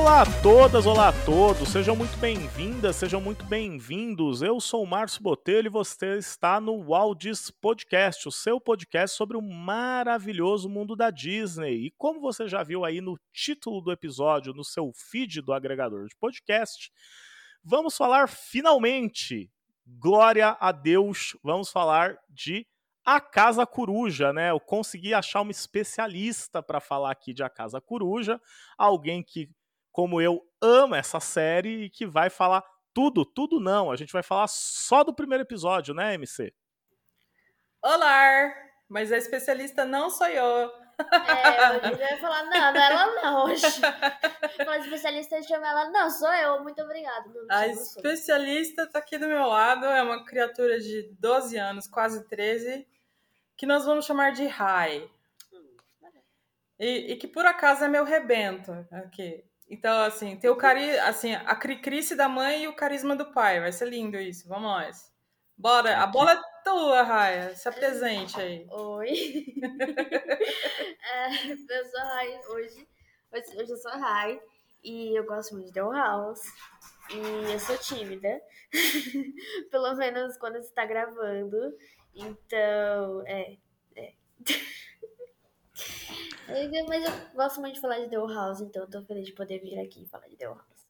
Olá a todas, olá a todos, sejam muito bem-vindas, sejam muito bem-vindos. Eu sou o Márcio Botelho e você está no Waldis Podcast, o seu podcast sobre o maravilhoso mundo da Disney. E como você já viu aí no título do episódio, no seu feed do agregador de podcast, vamos falar finalmente, glória a Deus, vamos falar de a Casa Coruja, né? Eu consegui achar uma especialista para falar aqui de A Casa Coruja, alguém que como eu amo essa série e que vai falar tudo, tudo não. A gente vai falar só do primeiro episódio, né, MC? Olá! Mas a especialista não sou eu. É, eu ia falar, não, não é ela não, hoje. A especialista chama ela, não, sou eu, muito obrigada. a especialista tá aqui do meu lado, é uma criatura de 12 anos, quase 13, que nós vamos chamar de Rai. E, e, que por acaso é meu rebento. Aqui. Então, assim, tem o cari assim, a cricrice da mãe e o carisma do pai. Vai ser lindo isso. Vamos nós. Bora. A bola é tua, Raia. Se apresente aí. Oi. é, eu sou a Rai hoje. Hoje eu sou a Rai. E eu gosto muito de The House. E eu sou tímida. Pelo menos quando você está gravando. Então, é. é. Mas eu gosto muito de falar de The House, então eu tô feliz de poder vir aqui e falar de The House.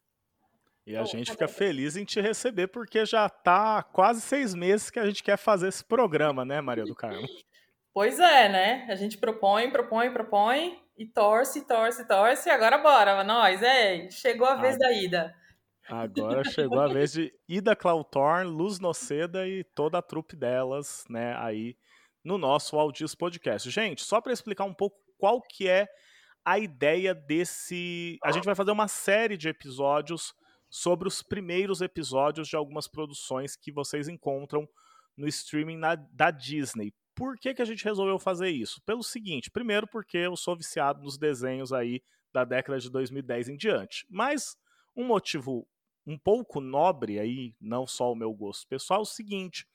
E a Bom, gente fica feliz em te receber, porque já tá quase seis meses que a gente quer fazer esse programa, né, Maria do Carmo? Pois é, né? A gente propõe, propõe, propõe, e torce, torce, torce, e agora bora, nós, é, chegou a vez ah, da ida. Agora chegou a vez de Ida Clautorn, Luz Noceda e toda a trupe delas, né, aí no nosso Aldis Podcast. Gente, só para explicar um pouco qual que é a ideia desse. A gente vai fazer uma série de episódios sobre os primeiros episódios de algumas produções que vocês encontram no streaming na, da Disney. Por que, que a gente resolveu fazer isso? Pelo seguinte, primeiro porque eu sou viciado nos desenhos aí da década de 2010 em diante. Mas um motivo um pouco nobre aí, não só o meu gosto pessoal, é o seguinte: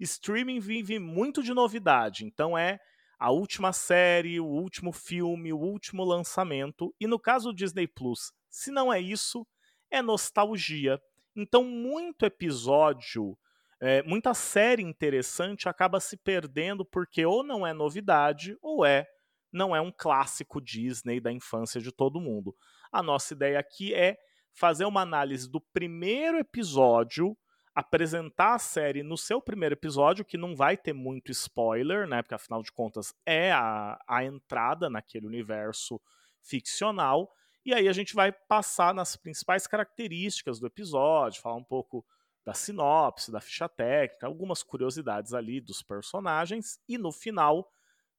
streaming vive muito de novidade, então é a última série, o último filme, o último lançamento. E no caso do Disney Plus, se não é isso, é nostalgia. Então, muito episódio, é, muita série interessante acaba se perdendo porque ou não é novidade, ou é não é um clássico Disney da infância de todo mundo. A nossa ideia aqui é fazer uma análise do primeiro episódio apresentar a série no seu primeiro episódio, que não vai ter muito spoiler, né? Porque afinal de contas é a, a entrada naquele universo ficcional. E aí a gente vai passar nas principais características do episódio, falar um pouco da sinopse, da ficha técnica, algumas curiosidades ali dos personagens e no final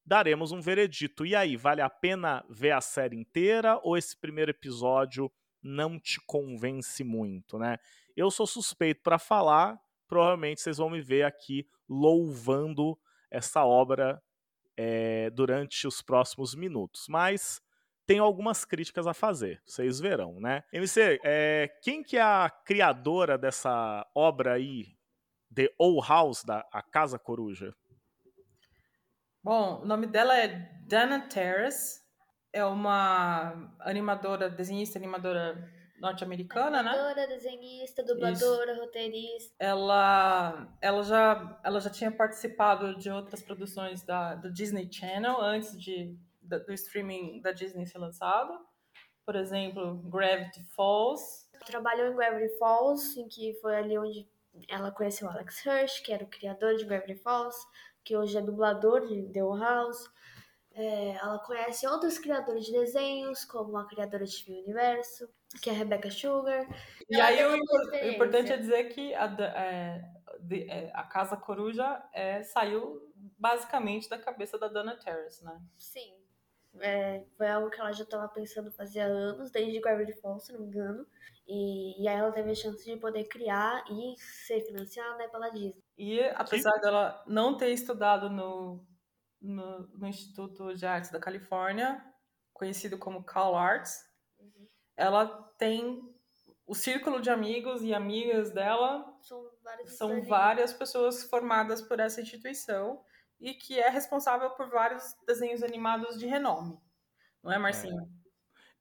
daremos um veredito. E aí, vale a pena ver a série inteira ou esse primeiro episódio não te convence muito, né? Eu sou suspeito para falar, provavelmente vocês vão me ver aqui louvando essa obra é, durante os próximos minutos. Mas tenho algumas críticas a fazer, vocês verão, né? MC, é, quem que é a criadora dessa obra aí, The Old House, da a Casa Coruja? Bom, o nome dela é Dana Terrace, é uma animadora, desenhista, animadora norte-americana, né? Animadora, desenhista, dubladora, Isso. roteirista. Ela, ela, já, ela já tinha participado de outras produções da, do Disney Channel antes de, da, do streaming da Disney ser lançado. Por exemplo, Gravity Falls. Trabalhou em Gravity Falls, em que foi ali onde ela conheceu Alex Hirsch, que era o criador de Gravity Falls, que hoje é dublador de The House. É, ela conhece outros criadores de desenhos, como a criadora de Steven Universo, que é a Rebecca Sugar. E aí o, o, importante é dizer que a, é, é, a Casa Coruja é, saiu basicamente da cabeça da Dana Terrace, né? Sim. É, foi algo que ela já estava pensando fazer há anos, desde Gravity Falls, se não me engano. E, e aí ela teve a chance de poder criar e ser financiada né, pela Disney. E apesar Sim. dela não ter estudado no no, no Instituto de Artes da Califórnia, conhecido como Cal Arts. Uhum. Ela tem o círculo de amigos e amigas dela são, são várias pessoas formadas por essa instituição e que é responsável por vários desenhos animados de renome. Não é, Marcinho? É.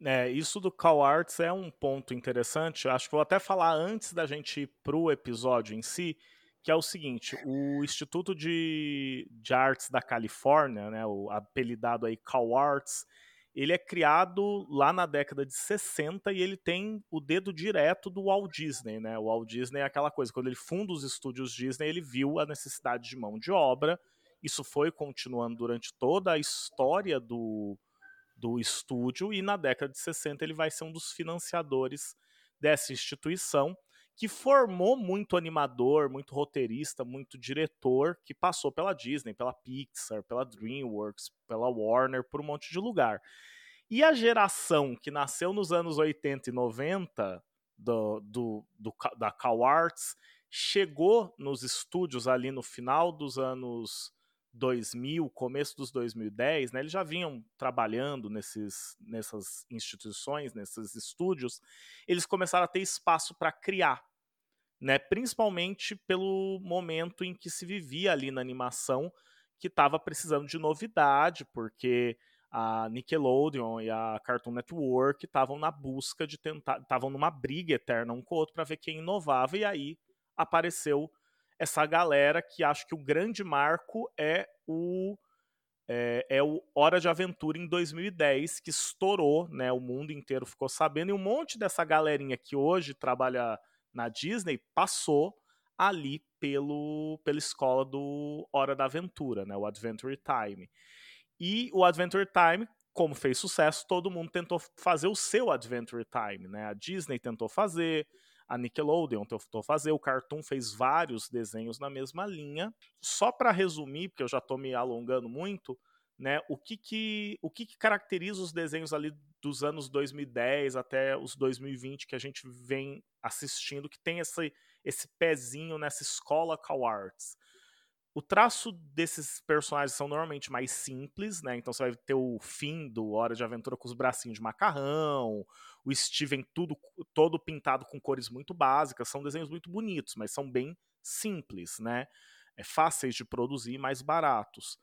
É, isso do Call Arts é um ponto interessante. Acho que vou até falar antes da gente ir pro episódio em si, que é o seguinte: o Instituto de, de Artes da Califórnia, né, o apelidado aí Call Arts, ele é criado lá na década de 60 e ele tem o dedo direto do Walt Disney, né? O Walt Disney é aquela coisa, quando ele funda os estúdios Disney, ele viu a necessidade de mão de obra. Isso foi continuando durante toda a história do, do estúdio e na década de 60 ele vai ser um dos financiadores dessa instituição que formou muito animador, muito roteirista, muito diretor que passou pela Disney, pela Pixar, pela DreamWorks, pela Warner, por um monte de lugar. E a geração que nasceu nos anos 80 e 90 do, do, do da Cal Arts chegou nos estúdios ali no final dos anos 2000, começo dos 2010, né, eles já vinham trabalhando nesses, nessas instituições, nesses estúdios, eles começaram a ter espaço para criar, né, principalmente pelo momento em que se vivia ali na animação, que estava precisando de novidade, porque a Nickelodeon e a Cartoon Network estavam na busca de tentar, estavam numa briga eterna um com o outro para ver quem inovava, e aí apareceu essa galera que acho que o grande marco é o é, é, o Hora de Aventura em 2010, que estourou, né? O mundo inteiro ficou sabendo, e um monte dessa galerinha que hoje trabalha na Disney passou ali pelo, pela escola do Hora da Aventura, né? O Adventure Time. E o Adventure Time, como fez sucesso, todo mundo tentou fazer o seu Adventure Time, né? A Disney tentou fazer, a Nickelodeon tentou fazer, o Cartoon fez vários desenhos na mesma linha. Só para resumir, porque eu já estou me alongando muito, né? O que que, o que que caracteriza os desenhos ali dos anos 2010 até os 2020 que a gente vem assistindo, que tem esse, esse pezinho nessa escola Cow Arts? O traço desses personagens são normalmente mais simples, né? Então você vai ter o fim do Hora de Aventura com os bracinhos de macarrão, o Steven tudo todo pintado com cores muito básicas, são desenhos muito bonitos, mas são bem simples, né? É, fáceis de produzir, mais baratos.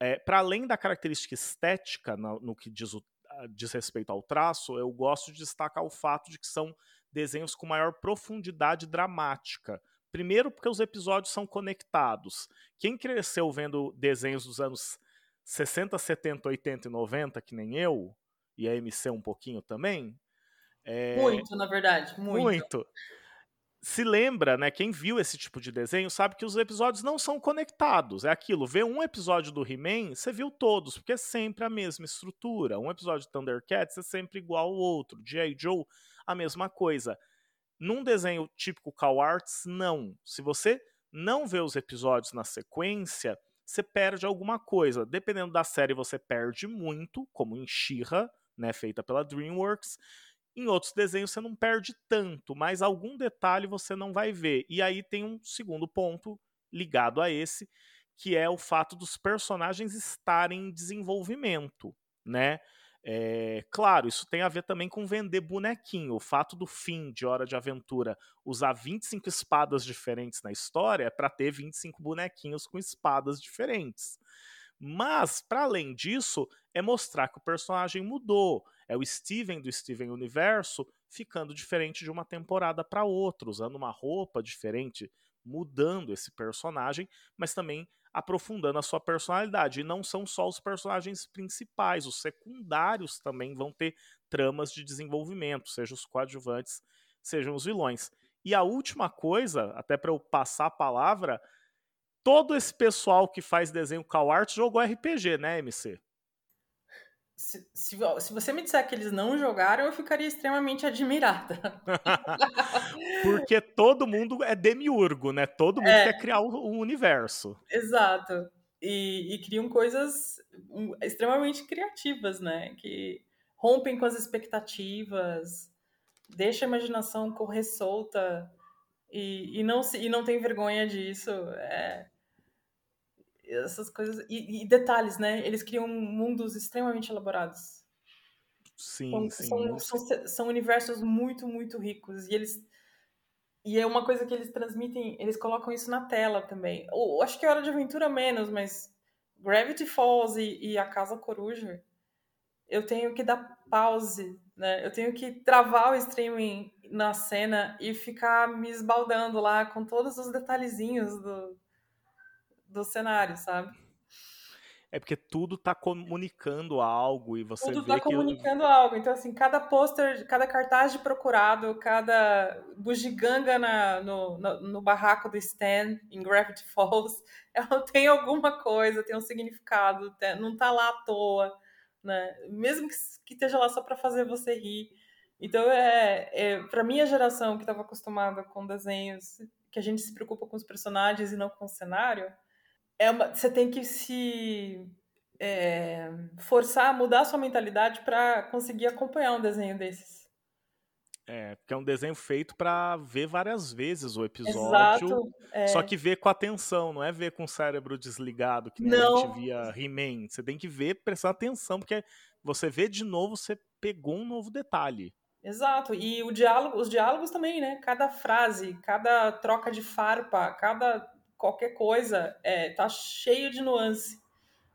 É, Para além da característica estética no, no que diz, o, diz respeito ao traço, eu gosto de destacar o fato de que são desenhos com maior profundidade dramática Primeiro, porque os episódios são conectados. Quem cresceu vendo desenhos dos anos 60, 70, 80 e 90, que nem eu, e a MC um pouquinho também. É... Muito, na verdade, muito. Muito. Se lembra, né? Quem viu esse tipo de desenho sabe que os episódios não são conectados. É aquilo, vê um episódio do He-Man, você viu todos, porque é sempre a mesma estrutura. Um episódio de Thundercats é sempre igual ao outro. G.I. Joe, a mesma coisa. Num desenho típico Cow Arts, não. Se você não vê os episódios na sequência, você perde alguma coisa. Dependendo da série, você perde muito, como em She-Ra, né, feita pela DreamWorks. Em outros desenhos você não perde tanto, mas algum detalhe você não vai ver. E aí tem um segundo ponto ligado a esse, que é o fato dos personagens estarem em desenvolvimento, né? É, claro, isso tem a ver também com vender bonequinho. O fato do fim de Hora de Aventura usar 25 espadas diferentes na história é para ter 25 bonequinhos com espadas diferentes. Mas, para além disso, é mostrar que o personagem mudou. É o Steven do Steven Universo ficando diferente de uma temporada para outra, usando uma roupa diferente, mudando esse personagem, mas também aprofundando a sua personalidade. E não são só os personagens principais, os secundários também vão ter tramas de desenvolvimento, sejam os coadjuvantes, sejam os vilões. E a última coisa, até para eu passar a palavra, todo esse pessoal que faz desenho Cow Art jogou RPG, né, MC? Se, se, se, você me disser que eles não jogaram, eu ficaria extremamente admirada. Porque todo mundo é demiurgo, né? Todo mundo é, quer criar o, o, universo. Exato. E, e, criam coisas extremamente criativas, né? Que rompem com as expectativas, deixa a imaginação correr solta e, e, não, se, e não tem vergonha disso. É, essas coisas. E, e, detalhes, né? Eles criam mundos extremamente elaborados. Sim, são, sim. São, são, são, universos muito, muito ricos. E eles. E é uma coisa que eles transmitem, eles colocam isso na tela também. Ou, acho que é Hora de Aventura menos, mas Gravity Falls e, e A Casa Coruja eu tenho que dar pause, né? Eu tenho que travar o streaming na cena e ficar me esbaldando lá com todos os detalhezinhos do, do cenário, sabe? É porque tudo tá comunicando algo e você tudo vê tá que comunicando algo. Então, assim, cada pôster, cada cartaz de procurado, cada bugiganga na, no, no, no, barraco do Stan, em Gravity Falls, ela tem alguma coisa, tem um significado, não tá lá à toa, né? Mesmo que, que esteja lá só para fazer você rir. Então, é, é para minha geração que estava acostumada com desenhos que a gente se preocupa com os personagens e não com o cenário, é uma, você tem que se é, forçar a mudar a sua mentalidade para conseguir acompanhar um desenho desses. É, porque é um desenho feito para ver várias vezes o episódio. Exato, é. Só que ver com atenção, não é ver com o cérebro desligado, que nem não. a gente via He-Man. Você tem que ver, prestar atenção, porque você vê de novo, você pegou um novo detalhe. Exato, e o diálogo, os diálogos também, né? Cada frase, cada troca de farpa, cada qualquer coisa, é, tá cheio de nuance.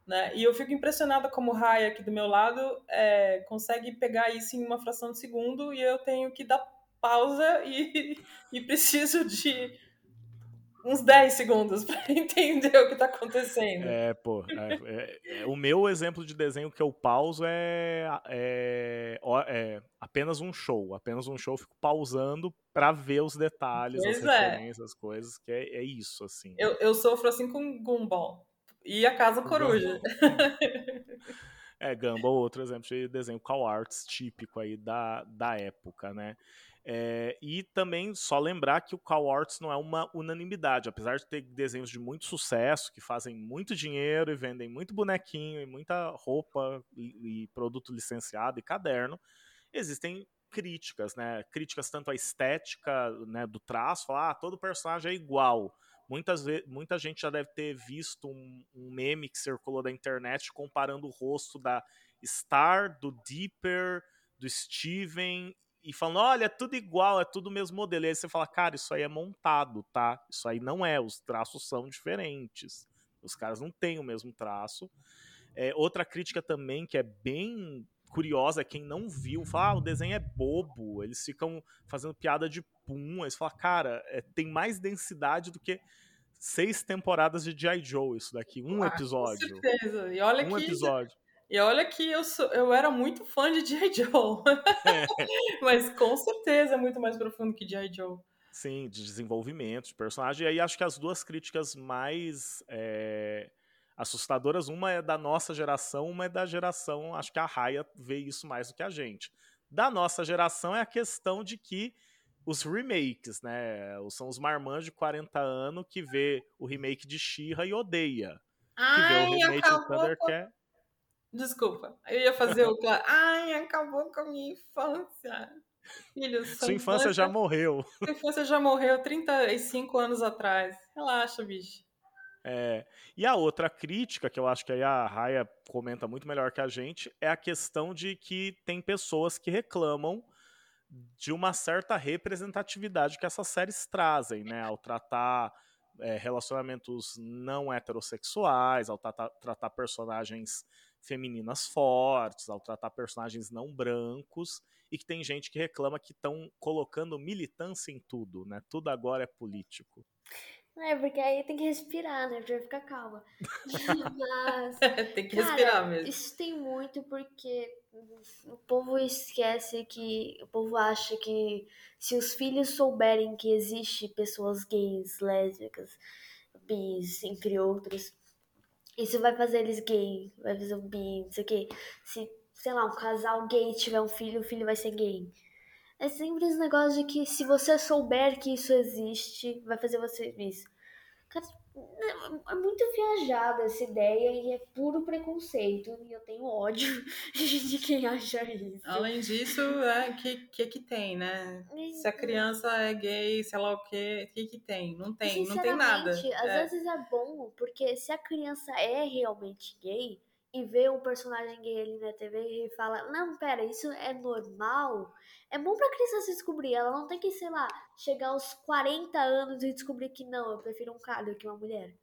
Né? E eu fico impressionada como o Raya aqui do meu lado é, consegue pegar isso em uma fração de segundo e eu tenho que dar pausa e, e preciso de uns 10 segundos para entender o que está acontecendo. É, pô. É, é, é, o meu exemplo de desenho que eu pauso é, é, é, apenas um show. Apenas um show, fico pausando para ver os detalhes, pois as é. referências, as coisas, que é, isso, assim. Eu, eu sofro assim com Gumball. E a Casa Coruja. é, Gumball, outro exemplo de desenho call arts típico aí da, da época, né? É, e também só lembrar que o Call Arts não é uma unanimidade, apesar de ter desenhos de muito sucesso, que fazem muito dinheiro e vendem muito bonequinho e muita roupa e, e produto licenciado e caderno, existem críticas, né? Críticas tanto à estética né, do traço, falar ah, todo personagem é igual. Muitas muita gente já deve ter visto um, um meme que circulou da internet comparando o rosto da Star, do Deeper, do Steven e falando, olha, é tudo igual, é tudo o mesmo modelo. E aí você fala, cara, isso aí é montado, tá? Isso aí não é, os traços são diferentes. Os caras não têm o mesmo traço. É, outra crítica também que é bem curiosa é quem não viu, fala, ah, o desenho é bobo, eles ficam fazendo piada de pum, eles falam, cara, é, tem mais densidade do que seis temporadas de G.I. Joe isso daqui, um ah, episódio. Com certeza, e olha um que episódio. E olha que eu, sou, eu era muito fã de G.I. Joe. Mas com certeza é muito mais profundo que G.I. Joe. Sim, de desenvolvimento de personagem. E aí acho que as duas críticas mais é, assustadoras, uma é da nossa geração, uma é da geração, acho que a Raya vê isso mais do que a gente. Da nossa geração é a questão de que os remakes, né? São os marmanjos de 40 anos que vê o remake de She-Ra e odeia. Ai, que vê o remake de Thundercat. Desculpa. Eu ia fazer o. Ai, acabou com a minha infância. Filho, sua, sua infância, infância já morreu. Sua infância já morreu 35 anos atrás. Relaxa, bicho. É, e a outra crítica, que eu acho que aí a Raya comenta muito melhor que a gente, é a questão de que tem pessoas que reclamam de uma certa representatividade que essas séries trazem, né? Ao tratar é, relacionamentos não heterossexuais, ao tratar, tratar personagens femininas fortes, ao tratar personagens não brancos, e que tem gente que reclama que estão colocando militância em tudo, né? Tudo agora é político. É, porque aí tem que respirar, né? Pra ficar calma. Mas. tem que cara, respirar mesmo. Isso tem muito porque o povo esquece que. O povo acha que se os filhos souberem que existe pessoas gays, lésbicas, bis, entre outros, isso vai fazer eles gay, vai fazer um bi, não sei o quê. Se, sei lá, um casal gay tiver um filho, o filho vai ser gay. É sempre esse negócio de que se você souber que isso existe, vai fazer você isso. Cara, é muito viajada essa ideia e é puro preconceito. E eu tenho ódio de quem acha isso. Além disso, é, que que, que tem, né? Se a criança é gay, sei lá o que, o que, que tem? Não tem, não tem nada. Às é. vezes é bom, porque se a criança é realmente gay e vê um personagem gay ali na TV e fala, não, pera, isso é normal é bom pra criança se descobrir. Ela não tem que, sei lá, chegar aos 40 anos e descobrir que não, eu prefiro um cara do que uma mulher.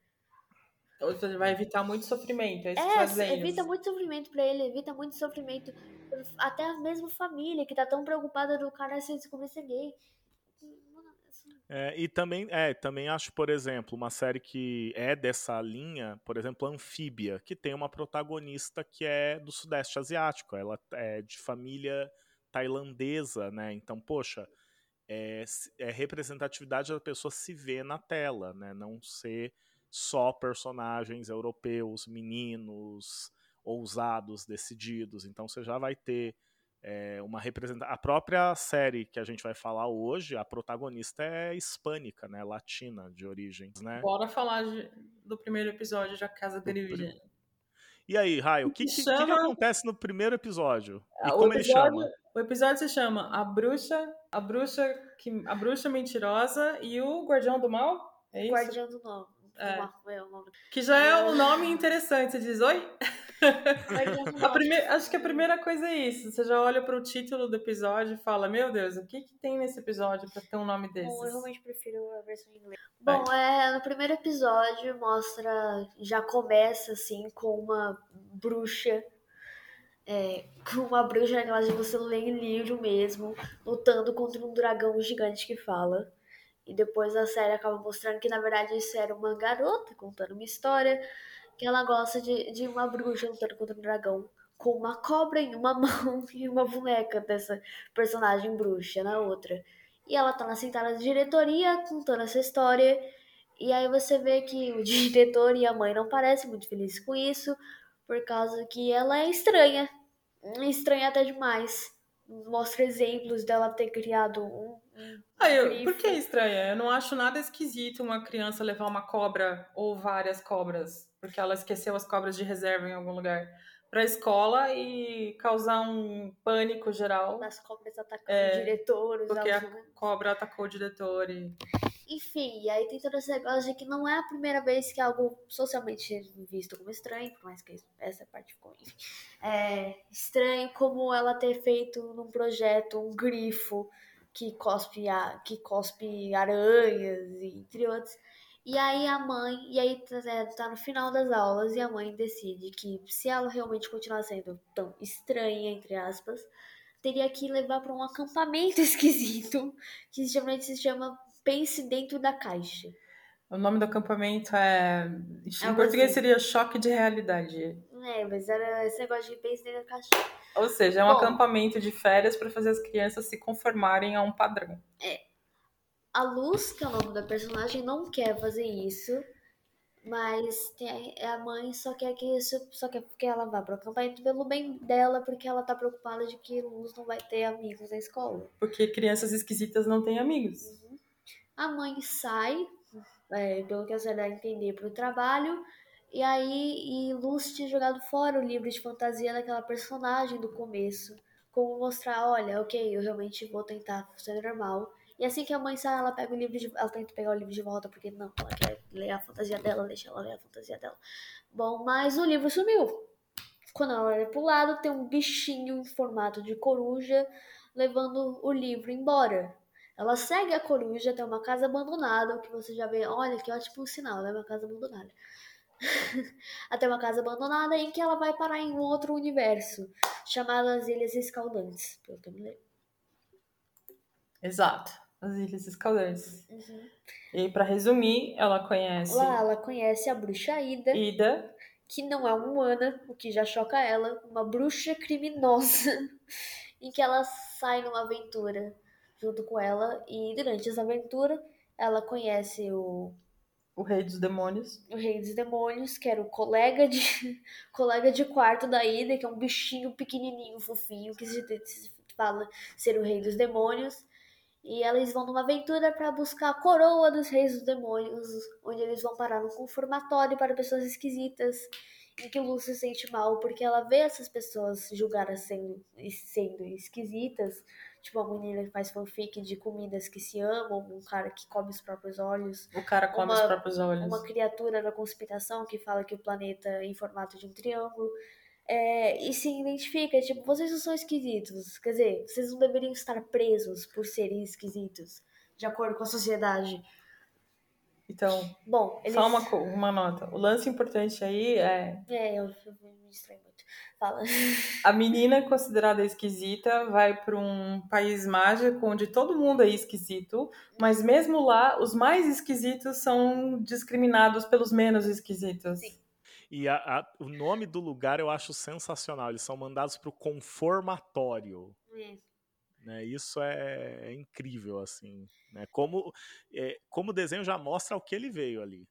Ou seja, vai evitar muito sofrimento. É, isso que É, você tá evita muito sofrimento pra ele, evita muito sofrimento. Até a mesma família que tá tão preocupada do cara se descobrir ser gay. É, e também, é, também acho, por exemplo, uma série que é dessa linha, por exemplo, Anfíbia, que tem uma protagonista que é do Sudeste Asiático, ela é de família tailandesa, né? Então, poxa, é, é representatividade da pessoa se ver na tela, né? Não ser só personagens europeus, meninos, ousados, decididos. Então, você já vai ter é, uma representação. A própria série que a gente vai falar hoje, a protagonista é hispânica, né? Latina de origens, né? Bora falar de- do primeiro episódio de A Casa Grande. E aí, Raio, o que, que, que que Chama- acontece no primeiro episódio? E Ah, como o ele episódio, chama? O episódio se chama A Bruxa, a Bruxa, que, a Bruxa Mentirosa e o Guardião do Mal? É isso? Guardião do nome. É. É o nome. Que já é um nome interessante. Você diz, oi? Prime- Acho que a primeira coisa é isso. Você já olha para o título do episódio e fala, meu Deus, o que, que tem nesse episódio para ter um nome desses? Bom, eu realmente prefiro a versão em inglês. Bom, é, no primeiro episódio mostra, já começa assim com uma bruxa, é, com uma bruxa naquela de você ler em livro mesmo, lutando contra um dragão gigante que fala. E depois a série acaba mostrando que na verdade isso era uma garota contando uma história que ela gosta de, de uma bruxa lutando contra um dragão com uma cobra em uma mão e uma boneca dessa personagem bruxa na outra. E ela tá na sentada de diretoria contando essa história. E aí você vê que o diretor e a mãe não parecem muito felizes com isso, por causa que ela é estranha. Estranha até demais. Mostra exemplos dela ter criado um. Ah, eu, por que estranha? Eu não acho nada esquisito uma criança levar uma cobra ou várias cobras, porque ela esqueceu as cobras de reserva em algum lugar, pra escola e causar um pânico geral, das cobras atacando É, diretores, porque a cobra atacou o diretor e... Enfim, e aí tem todo esse negócio de que não é a primeira vez que algo socialmente visto como estranho, por mais que essa parte ficou enfim, é estranho como ela ter feito num projeto um grifo que cospe, a, que cospe aranhas, entre outros. E aí a mãe, e aí tá, é, tá no final das aulas e a mãe decide que se ela realmente continuar sendo tão estranha, entre aspas, teria que levar para um acampamento esquisito, que geralmente se chama Pense Dentro da Caixa. O nome do acampamento é... Em Algo português assim. seria Choque de Realidade. É, mas era esse negócio de Pense Dentro da Caixa. Ou seja, é um Bom. acampamento de férias para fazer as crianças se conformarem a um padrão. A Luz, que é o nome da personagem, não quer fazer isso, mas tem- a mãe só quer que isso, só quer que ela vá pro acampamento pelo bem dela, porque ela tá preocupada de que Luz não vai ter amigos na escola. Porque crianças esquisitas não têm amigos. A mãe sai, é, pelo que a senhora dá a entender, pro trabalho, e aí e Luz tinha jogado fora o livro de fantasia daquela personagem do começo. Como mostrar, olha, ok, eu realmente vou tentar ser normal. E assim que a mãe sai, ela pega o livro de, ela tenta pegar o livro de volta, porque não, ela quer ler a fantasia dela, deixa ela ler a fantasia dela. Bom, mas o livro sumiu. Quando ela olha pro lado, tem um bichinho em formato de coruja levando o livro embora. Ela segue a coruja até uma casa abandonada, o que você já vê, olha que ótimo sinal, né? Uma casa abandonada. até uma casa abandonada em que ela vai parar em um outro universo, chamado as Ilhas Escaldantes, pelo que eu me lembro. Exato. As Ilhas Escaldantes. E para resumir, ela conhece Lá ela conhece a bruxa Ida, Ida, que não é humana, o que já choca ela, uma bruxa criminosa, em que ela sai numa aventura junto com ela, e durante essa aventura ela conhece o o rei dos demônios. o Rei dos Demônios, que era o colega de colega de quarto da Ida, que é um bichinho pequenininho, fofinho, que se fala ser o Rei dos Demônios. E eles vão numa aventura para buscar a coroa dos Reis dos Demônios, onde eles vão parar num conformatório para pessoas esquisitas, em que Lu se sente mal porque ela vê essas pessoas julgadas sendo, sendo esquisitas, tipo uma menina que faz fanfic de comidas que se amam, um cara que come os próprios olhos, O cara come Uma- os próprios olhos. uma criatura da conspiração que fala que o planeta é em formato de um triângulo. É, e se identifica, tipo, vocês não são esquisitos. Quer dizer, vocês não deveriam estar presos por serem esquisitos, de acordo com a sociedade. Então, Bom, eles... só uma, uma nota. O lance importante aí é É, eu, eu me distraí muito. Fala. a menina considerada esquisita vai para um país mágico onde todo mundo é esquisito, mas mesmo lá, os mais esquisitos são discriminados pelos menos esquisitos. Sim. E a- a- o nome do lugar eu acho sensacional. Eles são mandados para o conformatório. É. né? Isso é, é incrível, assim. Né? Como, é, como o desenho já mostra o que ele veio ali.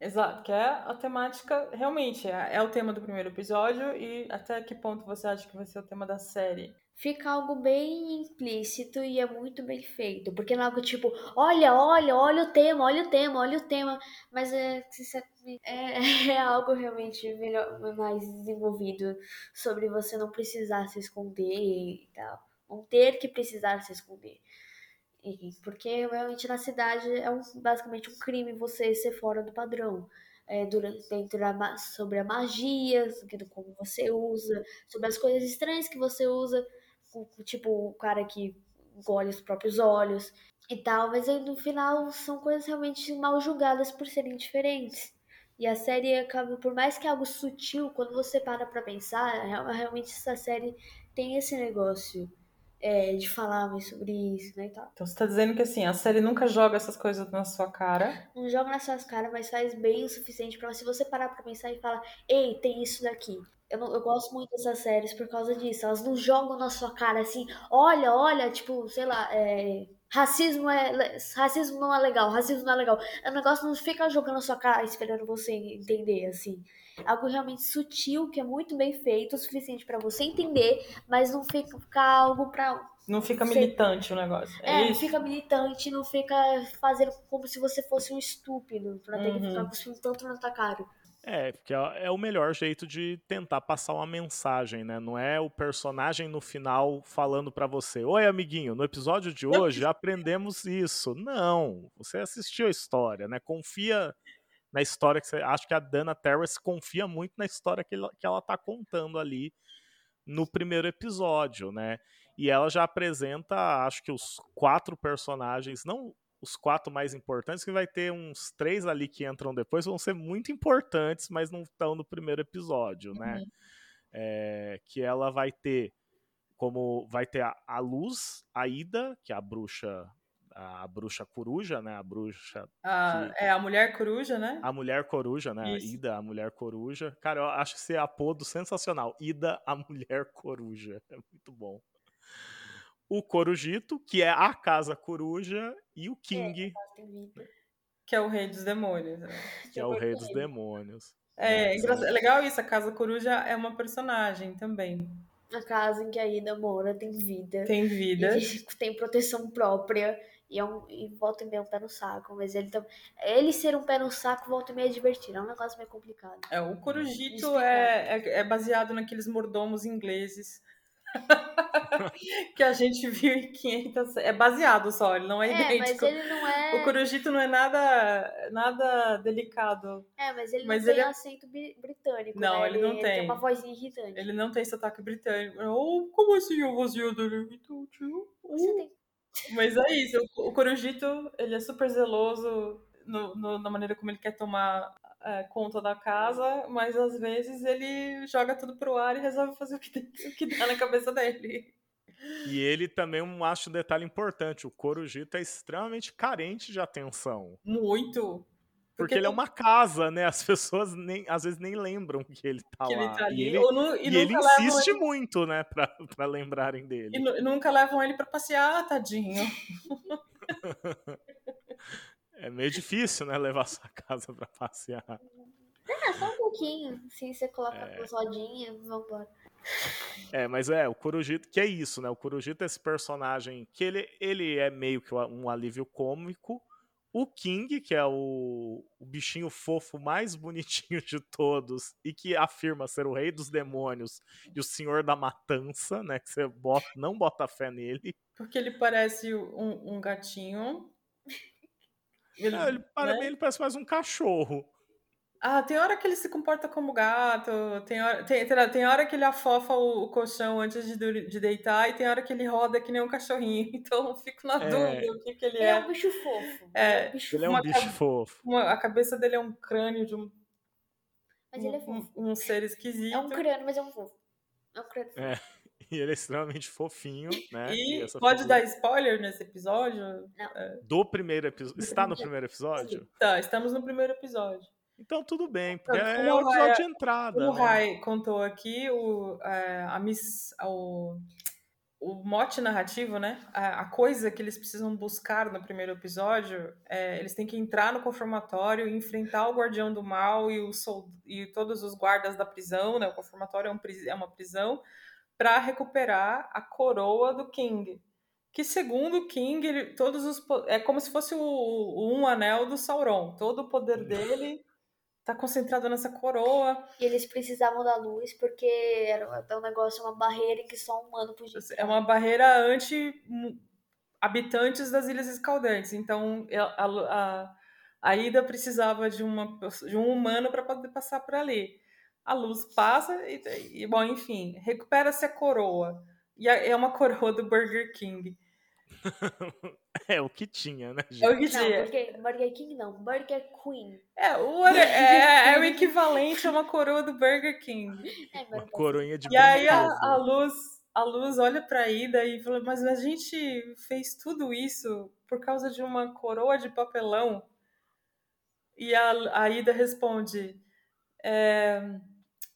Exato, que é a temática, realmente, é, é o tema do primeiro episódio e até que ponto você acha que vai ser o tema da série? Fica algo bem implícito e é muito bem feito. Porque não é algo tipo, olha, olha, olha o tema, olha o tema, olha o tema. Mas é, é, é algo realmente melhor, mais desenvolvido sobre você não precisar se esconder e tal. Não ter que precisar se esconder. Porque realmente na cidade é um, basicamente um crime você ser fora do padrão. É, durante, dentro da, sobre a magia, sobre como você usa, sobre as coisas estranhas que você usa, tipo o cara que engole os próprios olhos e tal, mas aí no final são coisas realmente mal julgadas por serem diferentes. E a série acaba, por mais que é algo sutil, quando você para pra pensar, real- realmente essa série tem esse negócio é, de falar mais sobre isso, né, e tal. Então você tá dizendo que assim, a série nunca joga essas coisas na sua cara. Não joga nas suas caras, mas faz bem o suficiente pra se você parar pra pensar e falar, ei, tem isso daqui. Eu, não- eu gosto muito dessas séries por causa disso. Elas não jogam na sua cara assim, olha, olha, tipo, sei lá, é, racismo é racismo não é legal, racismo não é legal. O negócio não fica jogando na sua cara esperando você entender, assim. Algo realmente sutil, que é muito bem feito, o suficiente pra você entender, mas não fica, fica algo pra Não fica Sei. militante o negócio. É, é, não fica militante, não fica fazendo como se você fosse um estúpido, pra ter que Uhum. ficar cuspindo tanto na tua cara. É, porque é é o melhor jeito de tentar passar uma mensagem, né? Não é o personagem no final falando pra você: Oi, amiguinho, no episódio de hoje aprendemos isso. Não, você assistiu a história, né? Confia na história que você. Acho que a Dana Terrace confia muito na história que ela, que ela tá contando ali no primeiro episódio, né? E ela já apresenta, acho que os quatro personagens, não os quatro mais importantes, que vai ter uns três ali que entram depois, vão ser muito importantes, mas não estão no primeiro episódio, né? Uhum. É, que ela vai ter como vai ter a, a Luz, a Ida, que é a bruxa, a bruxa coruja, né? A bruxa A- que- é a mulher coruja, né? a mulher coruja, né? Isso. Ida, a mulher coruja. Cara, eu acho esse apodo sensacional. Ida, a mulher coruja. É muito bom. O Corujito, que é a casa coruja, e o King, Tem vida. Que é o rei dos demônios. né? que é o rei dos demônios. É, É, engraçado- é legal isso, a Casa Coruja é uma personagem também. A casa em que a Ida mora tem vida. Tem vida. E tem proteção própria. E, é um, e volta e meia é um pé no saco. Mas ele tam... ele ser um pé no saco volta e meia é divertido. É um negócio meio complicado. É, o Corujito é, é, é baseado naqueles mordomos ingleses que a gente viu em 500... É baseado só, ele não é, É, mas idêntico. ele não é. O Corujito não é nada, nada delicado. É, mas ele mas não ele tem é- acento britânico. Não, né? ele não Ele tem. tem uma vozinha irritante. Ele não tem sotaque britânico. Oh, como assim eu vazio dele? Tio? Você tem Mas é isso, o, o Corujito, ele é super zeloso no- no- na maneira como ele quer tomar é, conta da casa, mas às vezes ele joga tudo pro ar e resolve fazer o que, o que dá na cabeça dele. E ele também, um, acho um detalhe importante, o Corujito é extremamente carente de atenção. Muito. Porque, ele é uma casa, né? As pessoas nem, às vezes nem lembram que ele tá que lá. ele tá ali. E ele, e e ele insiste ele- muito, né? Pra, pra lembrarem dele. E, e nunca levam ele pra passear, tadinho. É meio difícil, né? Levar sua casa pra passear. Ah, só um pouquinho. Assim, você coloca É. as rodinhas, vambora. É, mas é, o Corujito, que é isso, né? O Corujito é esse personagem que ele, ele é meio que um alívio cômico. O King, que é o, o bichinho fofo mais bonitinho de todos e que afirma ser o rei dos demônios e o senhor da matança, né? Que você bota, não bota fé nele. Porque ele parece um, um gatinho. Ele, É, ele, para né? mim, ele parece mais um cachorro. Ah, tem hora que ele se comporta como gato, tem hora, tem, tem hora que ele afofa o, o colchão antes de, de, deitar e tem hora que ele roda que nem um cachorrinho. Então eu fico na é. dúvida o que, que ele, ele é. Ele é um bicho fofo. É, é um bicho ele é um bicho fofo. Uma, a cabeça dele é um crânio de um. Mas ele é fofo. Um, um ser esquisito. É um crânio, mas é um fofo. É um crânio fofo. É. E ele é extremamente fofinho, né? E, e pode figura... dar spoiler nesse episódio? Não. É. Do primeiro episódio. Está no primeiro episódio? Tá, estamos no primeiro episódio. Então tudo bem, porque é o episódio de entrada. O né? Rai contou aqui o, é, a miss, o, o mote narrativo, né? A, a, coisa que eles precisam buscar no primeiro episódio, é, eles têm que entrar no conformatório, enfrentar o guardião do mal e, o, e todos os guardas da prisão, né? O conformatório é, um, é uma prisão para recuperar a coroa do King. Que segundo o King, ele, todos os é como se fosse o, o um anel do Sauron. Todo o poder hum. dele tá concentrado nessa coroa. E eles precisavam da luz porque era um negócio, uma barreira em que só um humano podia. É uma barreira anti habitantes das Ilhas Escaldantes. Então a, a, a Ida precisava de, uma, de um humano para poder passar por ali. A luz passa e, e bom, enfim, recupera-se a coroa. E é uma coroa do Burger King. é o que tinha, né? Gente? É o que tinha. Não, Burger, Burger King não, Burger Queen. É o, é, é, o equivalente a uma coroa do Burger King. É, uma coroinha de E aí a, a, luz, a luz olha pra Ida e fala: Mas a gente fez tudo isso por causa de uma coroa de papelão. E a, a Ida responde: é,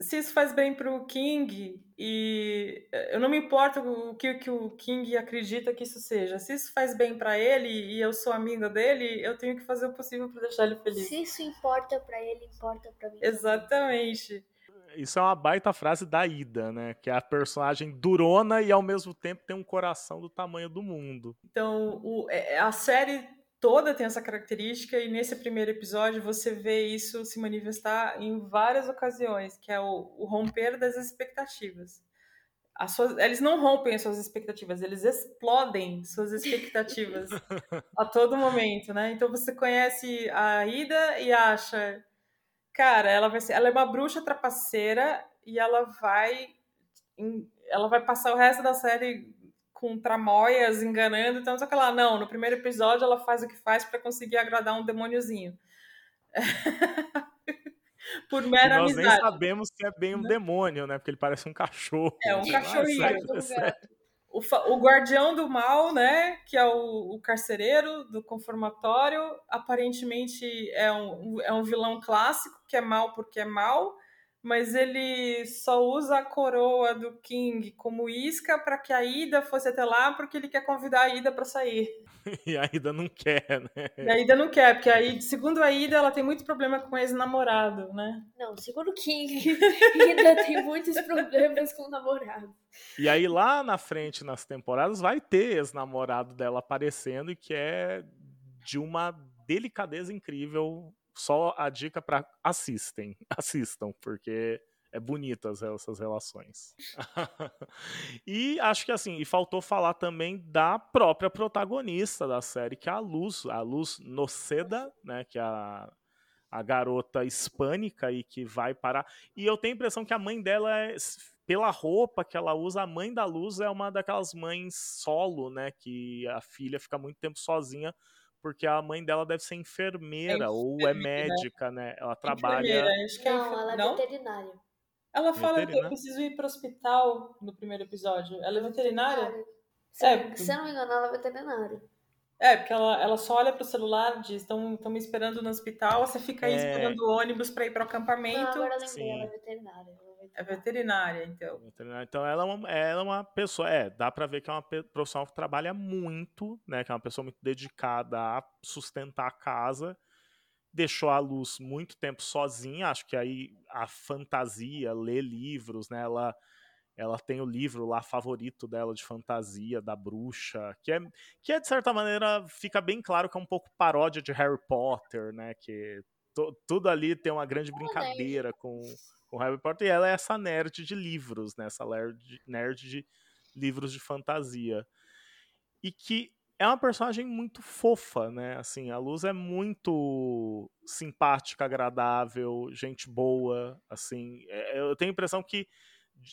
Se isso faz bem pro King, e eh, eu não me importo o que, que o King acredita que isso seja. Se isso faz bem para ele e eu sou amiga dele, eu tenho que fazer o possível para deixar ele feliz. Se isso importa para ele, importa para mim. Exatamente. Isso é uma baita frase da Ida, né? Que é a personagem durona e ao mesmo tempo tem um coração do tamanho do mundo. Então, o, é, a série toda tem essa característica e nesse primeiro episódio você vê isso se manifestar em várias ocasiões, que é o, o romper das expectativas. Suas, eles não rompem as suas expectativas, eles explodem suas expectativas a todo momento, né? Então você conhece a Ida e acha, cara, ela vai ser, ela é uma bruxa trapaceira e ela vai ela vai passar o resto da série com tramóias, enganando, então só que lá, não, no primeiro episódio ela faz o que faz para conseguir agradar um demôniozinho. Por mera nós amizade. nem sabemos se é bem um demônio, né? Porque ele parece um cachorro. É, um cachorrinho. o, o, guardião do mal, né? Que é o, o, carcereiro do conformatório, aparentemente é um, é um vilão clássico, que é mal porque é mal mas ele só usa a coroa do King como isca para que a Ida fosse até lá, porque ele quer convidar a Ida para sair. E a Ida não quer, né? E a Ida não quer, porque a Ida, segundo a Ida, ela tem muito problema com ex-namorado, né? Não, segundo o King, Ida tem muitos problemas com o namorado. E aí lá na frente, nas temporadas, vai ter ex-namorado dela aparecendo e que é de uma delicadeza incrível só a dica para assistem, assistam, porque é bonitas essas relações. e acho que assim, e faltou falar também da própria protagonista da série, que é a Luz, a Luz Noceda, né, que é a, a garota hispânica e que vai parar. E eu tenho a impressão que a mãe dela é pela roupa que ela usa, a mãe da Luz é uma daquelas mães solo, né, que a filha fica muito tempo sozinha porque a mãe dela deve ser enfermeira é ou é médica, né? Ela trabalha. Acho que é não, ela é não? veterinária. Ela fala que eu preciso ir para o hospital no primeiro episódio. Ela é veterinária? Se, é, se eu não me engano, ela é veterinária. É, porque ela, ela só olha pro celular, diz, estão me esperando no hospital, você fica aí é... esperando o ônibus para ir para o acampamento. Não, agora eu lembrei, ela é veterinária. É veterinária, então. Então ela é, uma, ela é uma pessoa, é, dá para ver que é uma profissional que trabalha muito, né? Que é uma pessoa muito dedicada a sustentar a casa. Deixou a luz muito tempo sozinha, acho que aí a fantasia, ler livros, né? Ela, ela tem o livro lá favorito dela de fantasia, da bruxa, que é, que é de certa maneira, fica bem claro que é um pouco paródia de Harry Potter, né? Que tudo ali tem uma grande brincadeira com com Harry Potter, e ela é essa nerd de livros, né? Essa nerd, nerd de livros de fantasia. E que é uma personagem muito fofa, né? Assim, a Luz é muito simpática, agradável, gente boa, assim. É, eu tenho a impressão que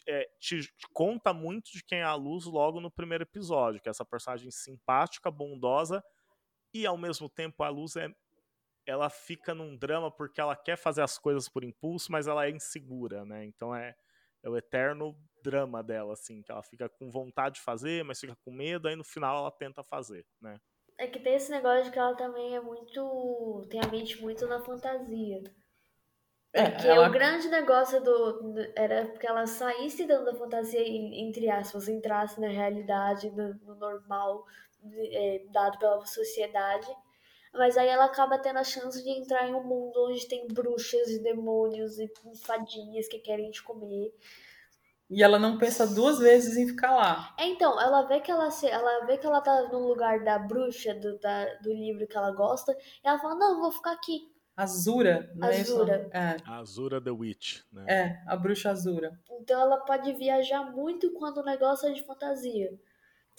é, te conta muito de quem é a Luz logo no primeiro episódio, que é essa personagem simpática, bondosa, e ao mesmo tempo a Luz é ela fica num drama porque ela quer fazer as coisas por impulso, mas ela é insegura, né? Então é, é o eterno drama dela, assim, que ela fica com vontade de fazer, mas fica com medo, aí no final ela tenta fazer, né? É que tem esse negócio de que ela também é muito. tem a mente muito na fantasia. É, que ela... o grande negócio do, era que ela saísse dando a fantasia e, entre aspas, entrasse na realidade, no, no normal é, dado pela sociedade mas aí ela acaba tendo a chance de entrar em um mundo onde tem bruxas e demônios e fadinhas que querem te comer. E ela não pensa duas vezes em ficar lá. É, então, ela vê que ela, se, ela vê que ela tá no lugar da bruxa do, da, do livro que ela gosta, e ela fala, não, vou ficar aqui. Azura, não Azura. é isso? É. Azura the Witch, né? É, a bruxa Azura. Então ela pode viajar muito quando o negócio é de fantasia.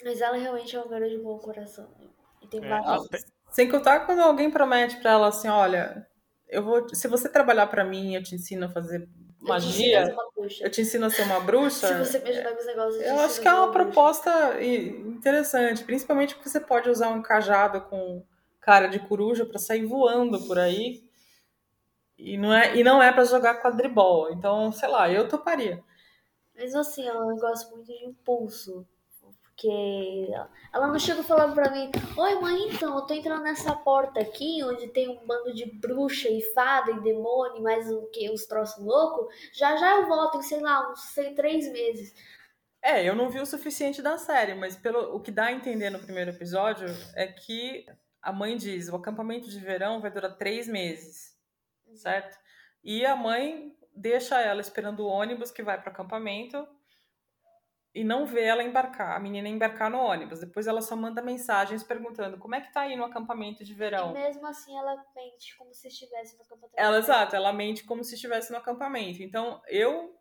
Mas ela realmente é uma garota de bom coração. Né? E tem é, vários... Até, sem contar quando alguém promete para ela assim, olha, eu vou, se você trabalhar para mim, eu te ensino a fazer magia. Eu te ensino a ser uma bruxa. Se você me ajudar com os negócios. Eu acho que é uma proposta interessante, principalmente porque você pode usar um cajado com cara de coruja para sair voando por aí. E não é, e não é para jogar quadribol. Então, sei lá, eu toparia. Mas assim, ela gosta muito de impulso. Porque ela não chega falando pra mim: Oi, mãe, então, eu tô entrando nessa porta aqui, onde tem um bando de bruxa e fada e demônio, mais o que, uns troços loucos. Já já eu volto em, sei lá, uns sei, três meses. É, eu não vi o suficiente da série, mas pelo o que dá a entender no primeiro episódio é que a mãe diz: o acampamento de verão vai durar três meses, uhum. certo? E a mãe deixa ela esperando o ônibus que vai para o acampamento e não vê ela embarcar, a menina embarcar no ônibus. Depois ela só manda mensagens perguntando como é que tá aí no acampamento de verão. E mesmo assim ela mente como se estivesse no acampamento. Ela, exato, ela mente como se estivesse no acampamento. Então, eu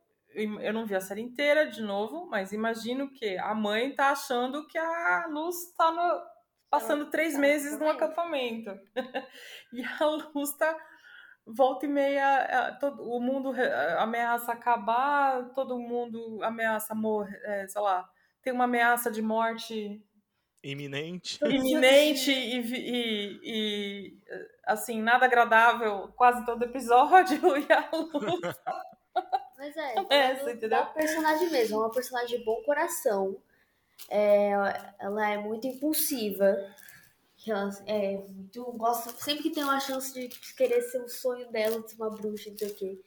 eu não vi a série inteira de novo, mas imagino que a mãe tá achando que a Luz tá no, passando três tá meses no acampamento. e a Luz tá volta e meia é, todo, o mundo ameaça acabar, todo mundo ameaça morrer, é, sei lá, tem uma ameaça de morte iminente, iminente e, e, e, assim nada agradável quase todo episódio e a luta. Mas é, é você entendeu? É personagem mesmo, é uma personagem de bom coração. É, ela é muito impulsiva que ela é muito gosta, sempre que tem uma chance de querer ser um sonho dela de ser uma bruxa, sei o.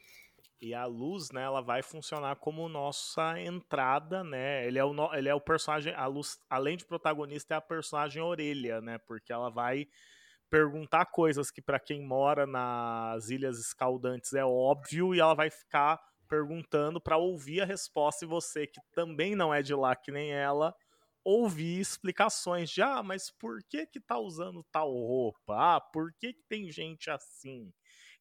E a luz, né, ela vai funcionar como nossa entrada, né? Ele é o, ele é o personagem, a luz, além de protagonista, é a personagem orelha, né? Porque ela vai perguntar coisas que para quem mora nas Ilhas Escaldantes é óbvio e ela vai ficar perguntando para ouvir a resposta e você que também não é de lá que nem ela, ouvir explicações de ah, mas por que que tá usando tal roupa? Ah, por que que tem gente assim?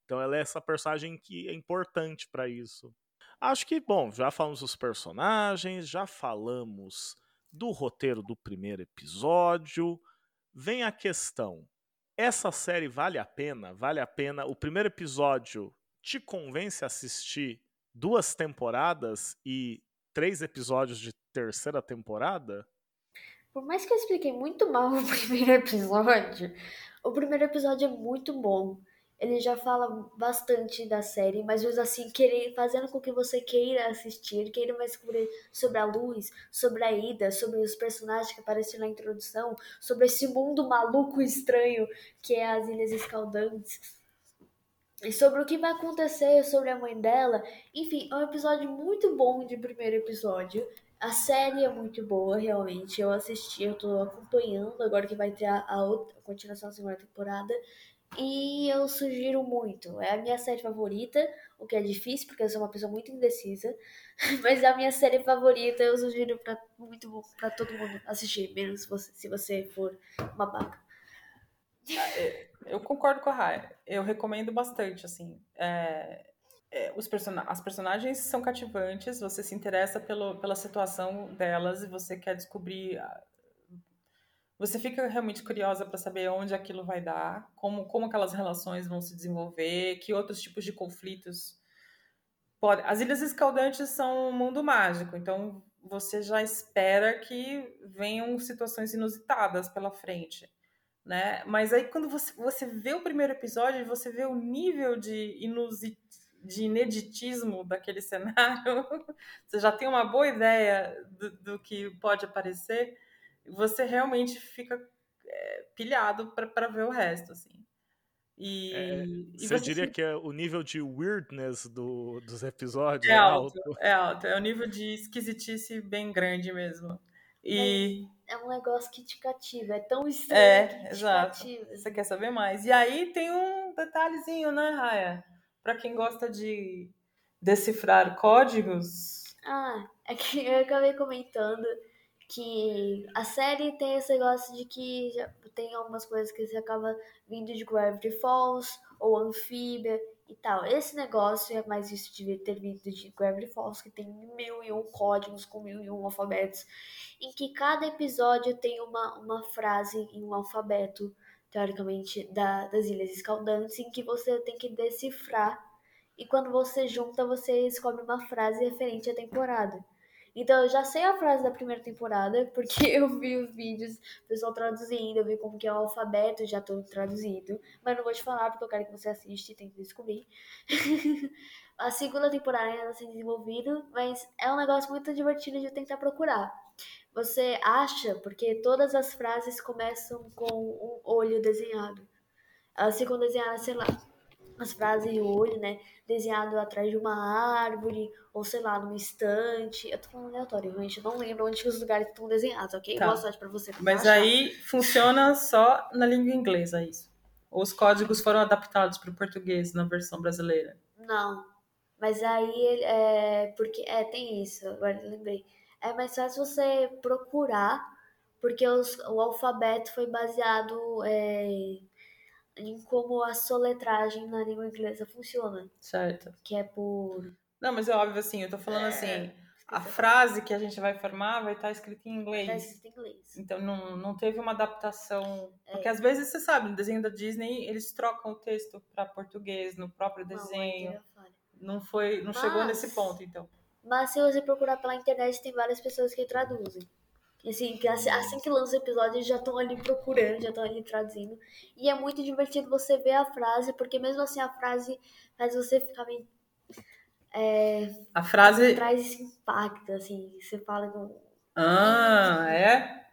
Então ela é essa personagem que é importante para isso. Acho que, bom, já falamos dos personagens, já falamos do roteiro do primeiro episódio. Vem a questão: essa série vale a pena? Vale a pena? O primeiro episódio te convence a assistir duas temporadas e três episódios de terceira temporada? Por mais que eu expliquei muito mal o primeiro episódio, o primeiro episódio é muito bom. Ele já fala bastante da série, mas assim, querer, fazendo com que você queira assistir, queira mais descobrir sobre a luz, sobre a Ida, sobre os personagens que apareceram na introdução, sobre esse mundo maluco e estranho que é as Ilhas Escaldantes. E sobre o que vai acontecer sobre a mãe dela. Enfim, é um episódio muito bom de primeiro episódio. A série é muito boa, realmente. Eu assisti, eu tô acompanhando agora que vai ter a, a, outra, a continuação da segunda temporada. E eu sugiro muito. É a minha série favorita, o que é difícil, porque eu sou uma pessoa muito indecisa. Mas é a minha série favorita, eu sugiro pra, muito bom pra todo mundo assistir, menos se você, se você for uma baca. Ah, é, eu concordo com a Raya. Eu recomendo bastante, assim. É, é, os person as personagens são cativantes, você se interessa pelo, pela situação delas e você quer descobrir você fica realmente curiosa para saber onde aquilo vai dar, como, como aquelas relações vão se desenvolver, que outros tipos de conflitos podem. As Ilhas Escaldantes são um mundo mágico, então você já espera que venham situações inusitadas pela frente. Né? Mas aí quando você, você vê o primeiro episódio, você vê o nível de, inusit, de ineditismo daquele cenário, você já tem uma boa ideia do, do que pode aparecer você realmente fica é, pilhado para ver o resto, assim. E, é, e você, diria que é o nível de weirdness do, dos episódios é, é alto, alto, É alto, é o nível de esquisitice bem grande mesmo. E é um negócio que te cativa, é tão estranho é, que te exato. cativa. Você quer saber mais? E aí tem um detalhezinho, né, Raya? Para quem gosta de decifrar códigos. Ah, é que eu acabei comentando que a série tem esse negócio de que tem algumas coisas que você acaba vindo de Gravity Falls ou Anfíbia e tal. Esse negócio é mais visto de ter vindo de Gravity Falls, que tem mil e um códigos com mil e um alfabetos, em que cada episódio tem uma, uma frase em um alfabeto, teoricamente, da, das Ilhas Escaldantes, em que você tem que decifrar. E quando você junta, você descobre uma frase referente à temporada. Então eu já sei a frase da primeira temporada, porque eu vi os vídeos, o pessoal traduzindo, eu vi como que é o alfabeto, já todo traduzido. Mas não vou te falar, porque eu quero que você assista e tente descobrir. a segunda temporada ainda está sendo desenvolvida, mas é um negócio muito divertido de tentar procurar. Você acha, porque todas as frases começam com um olho desenhado. Elas ficam desenhadas, sei lá, as frases e o olho, né? Desenhado atrás de uma árvore, ou sei lá, numa estante. Eu tô falando aleatório, gente. não lembro onde os lugares estão desenhados, ok? Tá. Boa sorte pra você. Mas achar. aí funciona só na língua inglesa, isso. Ou os códigos foram adaptados para o português na versão brasileira? Não. Mas aí é. Porque. É, tem isso, agora lembrei. É mais fácil você procurar, porque os, o alfabeto foi baseado. É, em como a soletragem na língua inglesa funciona. Certo. Que é por. Não, mas é óbvio assim, eu tô falando é, assim. A frase que a gente vai formar vai estar escrita em inglês. Vai estar escrita em inglês. Então não, não teve uma adaptação. É. Porque às vezes você sabe, no desenho da Disney eles trocam o texto para português no próprio desenho. Não, não foi, não mas, chegou nesse ponto, então. Mas se você procurar pela internet, tem várias pessoas que traduzem. Assim, que assim, assim que lança o episódio, eles já estão ali procurando, já estão ali traduzindo. E é muito divertido você ver a frase, porque mesmo assim a frase faz você ficar meio. É, a frase. Traz esse impacto, assim. Você fala com. Ah, é?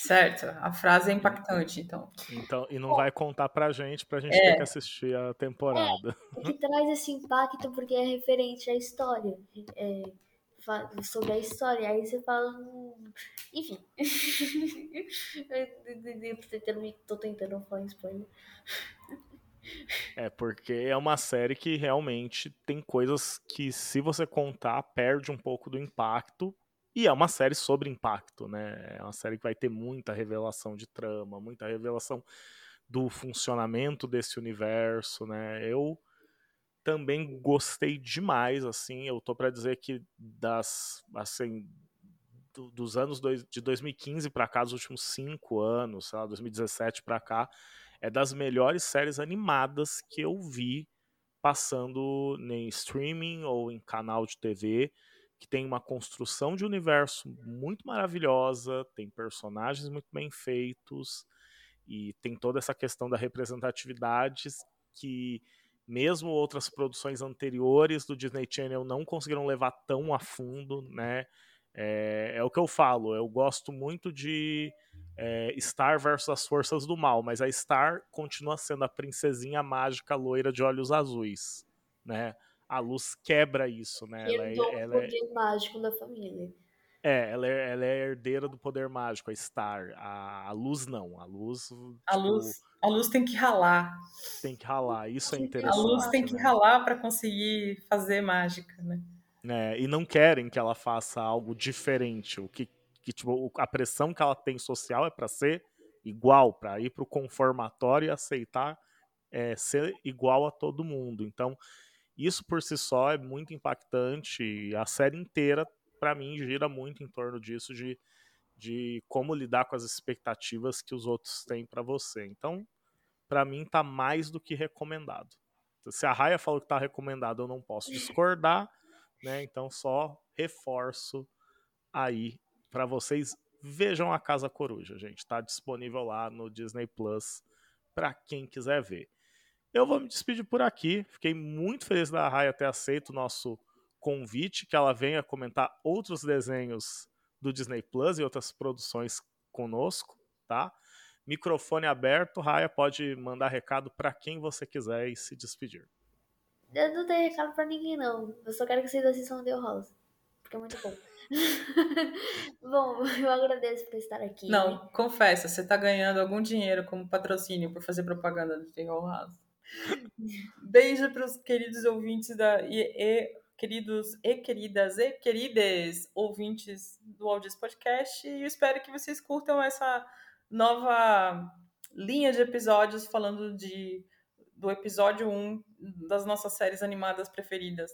Certo, a frase é impactante, então. Então, e não vai contar pra gente, pra gente é. ter que assistir a temporada. É, que traz esse impacto porque é referente à história. É, sobre a história. Aí você fala. Hum, enfim. Tô tentando falar em spoiler. É, porque é uma série que realmente tem coisas que, se você contar, perde um pouco do impacto. E é uma série sobre impacto, né? É uma série que vai ter muita revelação de trama, muita revelação do funcionamento desse universo, né? Eu também gostei demais, assim, eu tô para dizer que das, assim, do, dos anos dois, de 2015 para cá, dos últimos cinco anos, sei lá, 2017 para cá, é das melhores séries animadas que eu vi passando em streaming ou em canal de TV, que tem uma construção de universo muito maravilhosa, tem personagens muito bem feitos e tem toda essa questão da representatividade que mesmo outras produções anteriores do Disney Channel não conseguiram levar tão a fundo, né? É, é o que eu falo, eu gosto muito de é, Star versus as Forças do Mal, mas a Star continua sendo a princesinha mágica loira de olhos azuis, né? A luz quebra isso, né? Ela, é, ela é mágico da família. É ela, é, ela é herdeira do poder mágico, a Star. A, a luz não. A luz. A tipo, luz. A luz tem que ralar. Tem que ralar, isso é interessante. A luz tem que né? ralar para conseguir fazer mágica, né? É, e não querem que ela faça algo diferente. O que, que tipo, a pressão que ela tem social é para ser igual, para ir para o conformatório e aceitar é, ser igual a todo mundo. Então, isso por si só é muito impactante. A série inteira para mim gira muito em torno disso de, de como lidar com as expectativas que os outros têm para você. Então, para mim tá mais do que recomendado. Se a Raia falou que tá recomendado, eu não posso discordar, né? Então só reforço aí para vocês vejam a Casa Coruja, gente. Tá disponível lá no Disney Plus para quem quiser ver. Eu vou me despedir por aqui. Fiquei muito feliz da Raia ter aceito o nosso convite, que ela venha comentar outros desenhos do Disney Plus e outras produções conosco, tá? Microfone aberto, Raia pode mandar recado para quem você quiser e se despedir. Eu não tenho recado para ninguém, não. Eu só quero que vocês assistam The House, porque é muito bom. bom, eu agradeço por estar aqui. Não, confessa, você tá ganhando algum dinheiro como patrocínio por fazer propaganda do The House. Beijo para os queridos ouvintes da e, queridos e queridas e queridas ouvintes do Audios Podcast e espero que vocês curtam essa nova linha de episódios falando de do episódio 1 das nossas séries animadas preferidas.